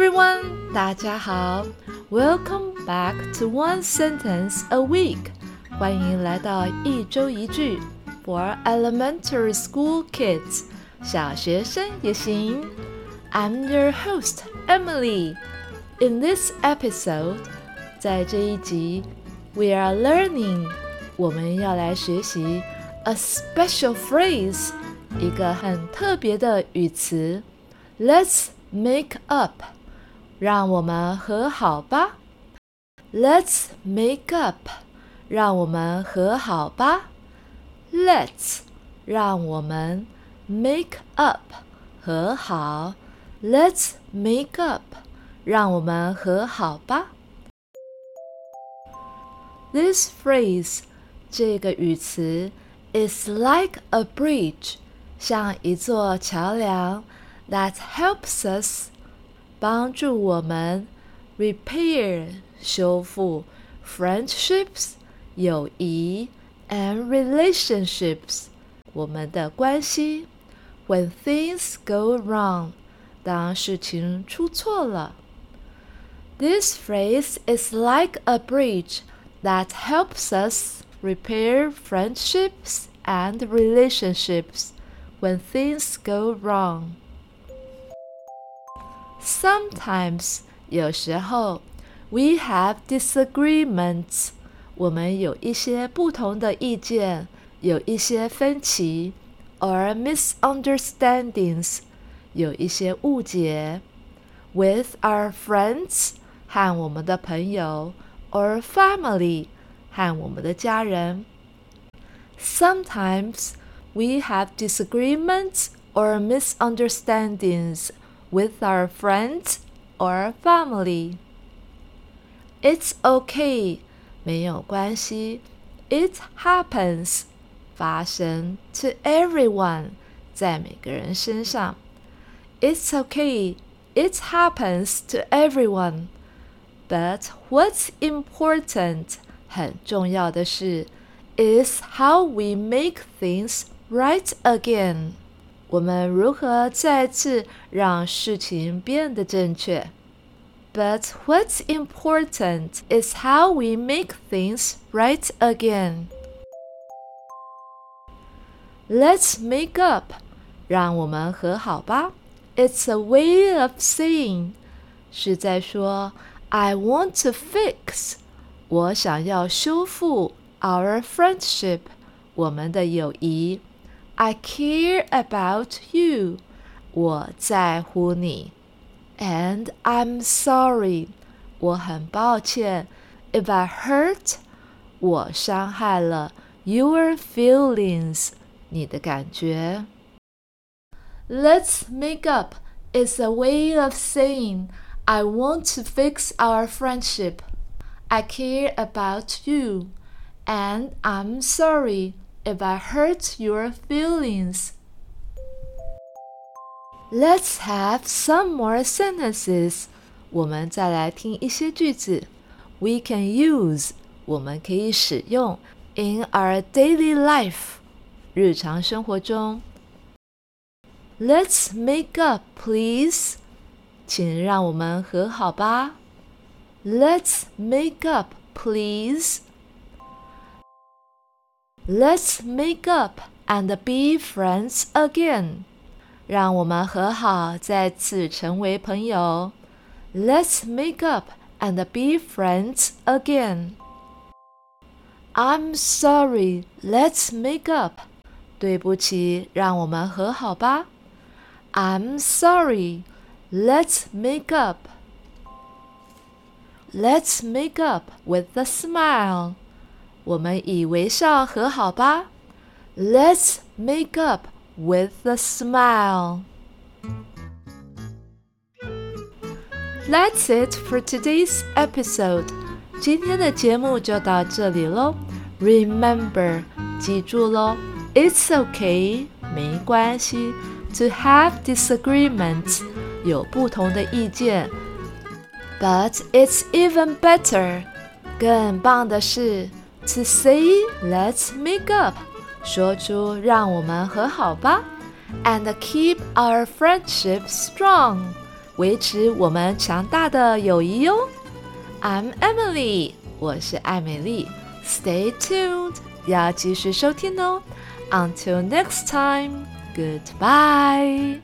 everyone，大家好，Welcome back to One Sentence a Week，欢迎来到一周一句 for elementary school kids，小学生也行。I'm your host Emily. In this episode，在这一集，we are learning，我们要来学习 a special phrase，一个很特别的语词。Let's make up， 让我们和好吧。Let's make up，让我们和好吧。Let's，让我们 make up，和好。Let's make up，让我们和好吧。This phrase，这个语词，is like a bridge，像一座桥梁，that helps us， 帮助我们 repair，修复 friendships，友谊 and relationships，我们的关系。When things go wrong，当事情出错了。This phrase is like a bridge that helps us repair friendships and relationships when things go wrong. Sometimes 有时候 we have disagreements 我们有一些不同的意见，有一些分歧，or misunderstandings 有一些误解，with our friends 和我们的朋友，or family 和我们的家人。Sometimes we have disagreements or misunderstandings with our friends or family. It's okay，没有关系。It happens，发生 to everyone，在每个人身上。it's okay. It happens to everyone. But what's important, 很重要的是 is how we make things right again. 我们如何再次让事情变得正确？But what's important is how we make things right again. Let's make up. 让我们和好吧。it's a way of saying，是在说 I want to fix，我想要修复 our friendship，我们的友谊。 I care about you，我在乎你。And I'm sorry，我很抱歉。If I hurt，我伤害了 your feelings，你的感觉。Let's make up is a way of saying I want to fix our friendship. I care about you, and I'm sorry if I hurt your feelings. Let's have some more sentences. 我们再来听一些句子。We can use 我们可以使用 in our daily life 日常生活中。Let's make up, please. 请让我们和好吧。Let's make up, please. Let's make up and be friends again. 让我们和好，再次成为朋友。Let's make up and be friends again. I'm sorry. Let's make up. 对不起，让我们和好吧。I'm sorry. Let's make up. Let's make up with a smile. 我们以微笑和好吧。Let's make up with a smile. That's it for today's episode. 今天的节目就到这里喽。Remember，记住喽，It's okay，没关系。to have disagreements，有不同的意见。But it's even better，更棒的是 ，to say let's make up，说出让我们和好吧，and keep our friendship strong， 维持我们强大的友谊哟。I'm Emily，我是艾美丽。Stay tuned，要继续收听哦。Until next time，goodbye。